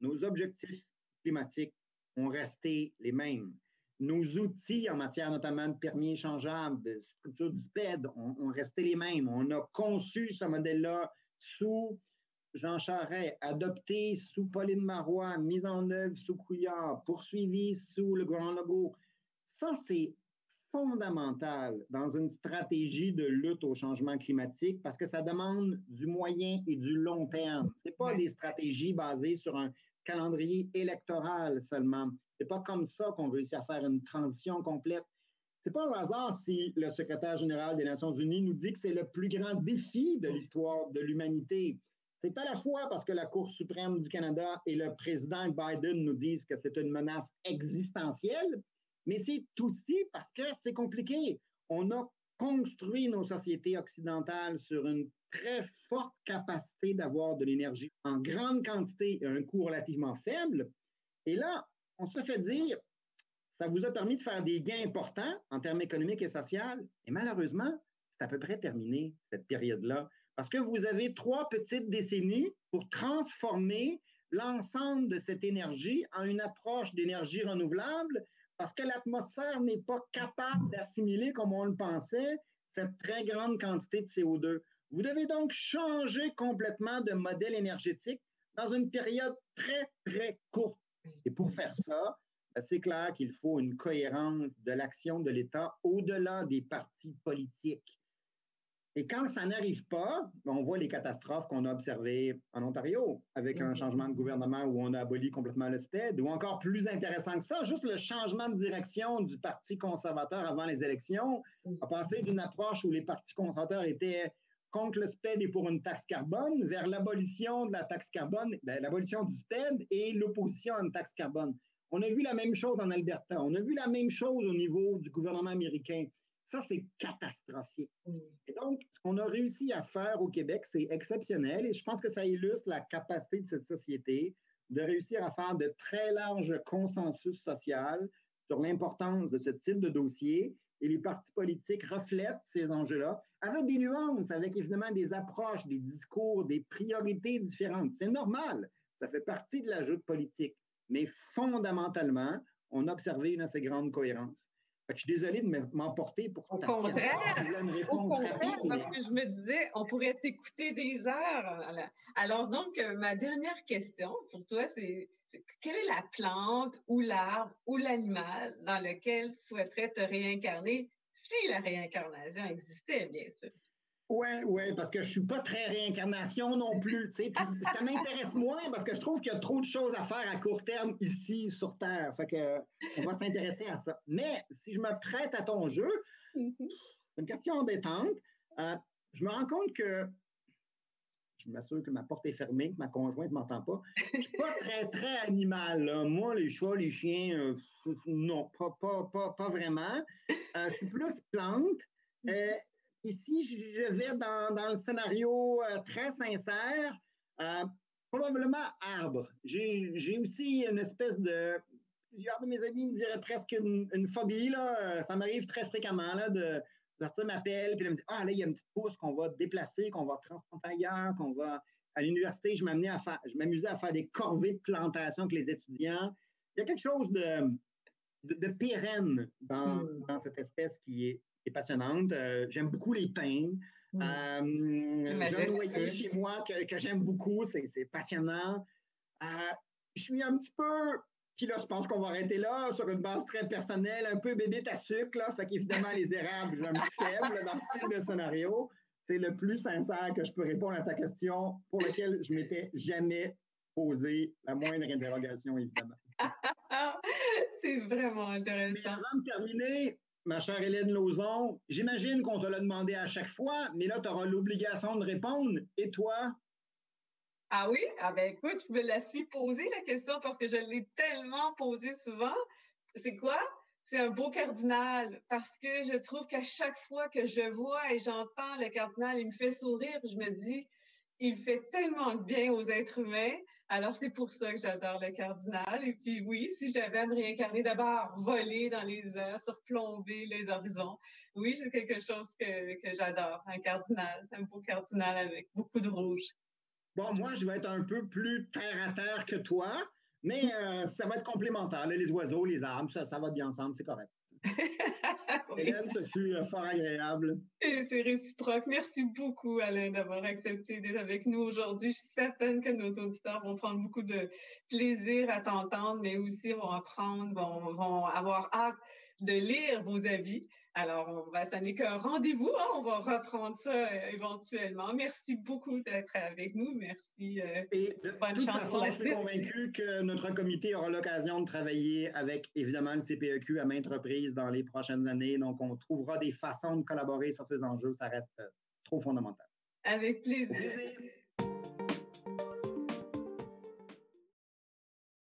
nos objectifs climatiques ont resté les mêmes. Nos outils en matière notamment de permis échangeables, de structure du SPED ont, ont resté les mêmes. On a conçu ce modèle-là sous Jean Charest, adopté sous Pauline Marois, mis en œuvre sous Couillard, poursuivi sous le Grand Legault. Ça, c'est fondamental dans une stratégie de lutte au changement climatique parce que ça demande du moyen et du long terme. Ce n'est pas des stratégies basées sur un calendrier électoral seulement. Ce n'est pas comme ça qu'on réussit à faire une transition complète. Ce n'est pas un hasard si le secrétaire général des Nations Unies nous dit que c'est le plus grand défi de l'histoire de l'humanité. C'est à la fois parce que la Cour suprême du Canada et le président Biden nous disent que c'est une menace existentielle, mais c'est aussi parce que c'est compliqué. On a construit nos sociétés occidentales sur une très forte capacité d'avoir de l'énergie en grande quantité et à un coût relativement faible. Et là, on se fait dire, ça vous a permis de faire des gains importants en termes économiques et sociaux, et malheureusement, c'est à peu près terminé, cette période-là, parce que vous avez trois petites décennies pour transformer l'ensemble de cette énergie en une approche d'énergie renouvelable parce que l'atmosphère n'est pas capable d'assimiler, comme on le pensait, cette très grande quantité de CO2. Vous devez donc changer complètement de modèle énergétique dans une période très, très courte. Et pour faire ça, ben, c'est clair qu'il faut une cohérence de l'action de l'État au-delà des partis politiques. Et quand ça n'arrive pas, on voit les catastrophes qu'on a observées en Ontario avec un mhm. changement de gouvernement où on a aboli complètement le SPED, ou encore plus intéressant que ça, juste le changement de direction du Parti conservateur avant les élections a passé d'une approche où les partis conservateurs étaient contre le SPED et pour une taxe carbone vers l'abolition de la taxe carbone, ben, l'abolition du SPED et l'opposition à une taxe carbone. On a vu la même chose en Alberta, on a vu la même chose au niveau du gouvernement américain. Ça, c'est catastrophique. Et donc, ce qu'on a réussi à faire au Québec, c'est exceptionnel et je pense que ça illustre la capacité de cette société de réussir à faire de très larges consensus social sur l'importance de ce type de dossier et les partis politiques reflètent ces enjeux-là avec des nuances, avec évidemment des approches, des discours, des priorités différentes. C'est normal, ça fait partie de la joute politique, mais fondamentalement, on a observé une assez grande cohérence je suis désolé de m'emporter pour Au contraire, une réponse au contraire, parce que je me disais, on pourrait t'écouter des heures. Alors donc, euh, ma dernière question pour toi, c'est quelle est la plante ou l'arbre ou l'animal dans lequel tu souhaiterais te réincarner si la réincarnation existait, bien sûr? Oui, oui, parce que je ne suis pas très réincarnation non plus. ça m'intéresse moins parce que je trouve qu'il y a trop de choses à faire à court terme ici sur Terre. Fait que, on va s'intéresser à ça. Mais si je me prête à ton jeu, mm-hmm. c'est une question embêtante. Euh, je me rends compte que je m'assure que ma porte est fermée, que ma conjointe ne m'entend pas. Je ne suis pas très, très animal. Moi, les chats, les chiens, euh, non, pas, pas, pas, vraiment. Euh, je suis plus plante. Ici, je vais dans, le scénario euh, très sincère, euh, probablement arbre. J'ai aussi une espèce de. Plusieurs de mes amis me diraient presque une, phobie. Là. Ça m'arrive très fréquemment là, de sortir ma pelle, puis de me dire Ah, là, il y a une petite pousse qu'on va déplacer, qu'on va transporter ailleurs, qu'on va. À l'université, je m'amusais à, faire, je à faire des corvées de plantation avec les étudiants. Il y a quelque chose de, de, pérenne dans, hmm. dans, cette espèce qui est passionnante. Euh, j'aime beaucoup les pins. Mmh. Euh, chez moi que, j'aime beaucoup, c'est passionnant. Euh, je suis un petit peu, puis là, je pense qu'on va arrêter là, sur une base très personnelle, un peu bébé à sucre, là. Fait qu'évidemment, les érables, j'ai un petit faible dans ce style de scénario. C'est le plus sincère que je peux répondre à ta question, pour lequel je m'étais jamais posé la moindre interrogation, évidemment. [laughs] c'est vraiment intéressant. Mais avant de terminer, ma chère Hélène Lauzon, j'imagine qu'on te l'a demandé à chaque fois, mais là, tu auras l'obligation de répondre. Et toi? Ah oui? Ah ben écoute, je me la suis posée la question parce que je l'ai tellement posée souvent. C'est quoi? c'est un beau cardinal parce que je trouve qu'à chaque fois que je vois et j'entends le cardinal, il me fait sourire. Je me dis, il fait tellement de bien aux êtres humains. Alors, c'est pour ça que j'adore le cardinal. Et puis, oui, si j'avais à me réincarner, d'abord voler dans les airs, surplomber les horizons. Oui, j'ai quelque chose que, que j'adore, un cardinal, un beau cardinal avec beaucoup de rouge. Bon, moi, je vais être un peu plus terre à terre que toi, mais euh, ça va être complémentaire. les oiseaux, les arbres, ça, ça va bien ensemble, c'est correct. [laughs] Hélène, ce fut fort agréable. C'est réciproque. Merci beaucoup, Alain, d'avoir accepté d'être avec nous aujourd'hui. Je suis certaine que nos auditeurs vont prendre beaucoup de plaisir à t'entendre, mais aussi vont apprendre, vont, vont avoir hâte de lire vos avis. Alors, on ça n'est qu'un rendez-vous. Hein. On va reprendre ça euh, éventuellement. Merci beaucoup d'être avec nous. Merci. Euh, Et de, bonne chance façon, Je suis convaincu que notre comité aura l'occasion de travailler avec, évidemment, le CPEQ à maintes reprises dans les prochaines années. Donc, on trouvera des façons de collaborer sur ces enjeux. Ça reste euh, trop fondamental. Avec plaisir. plaisir.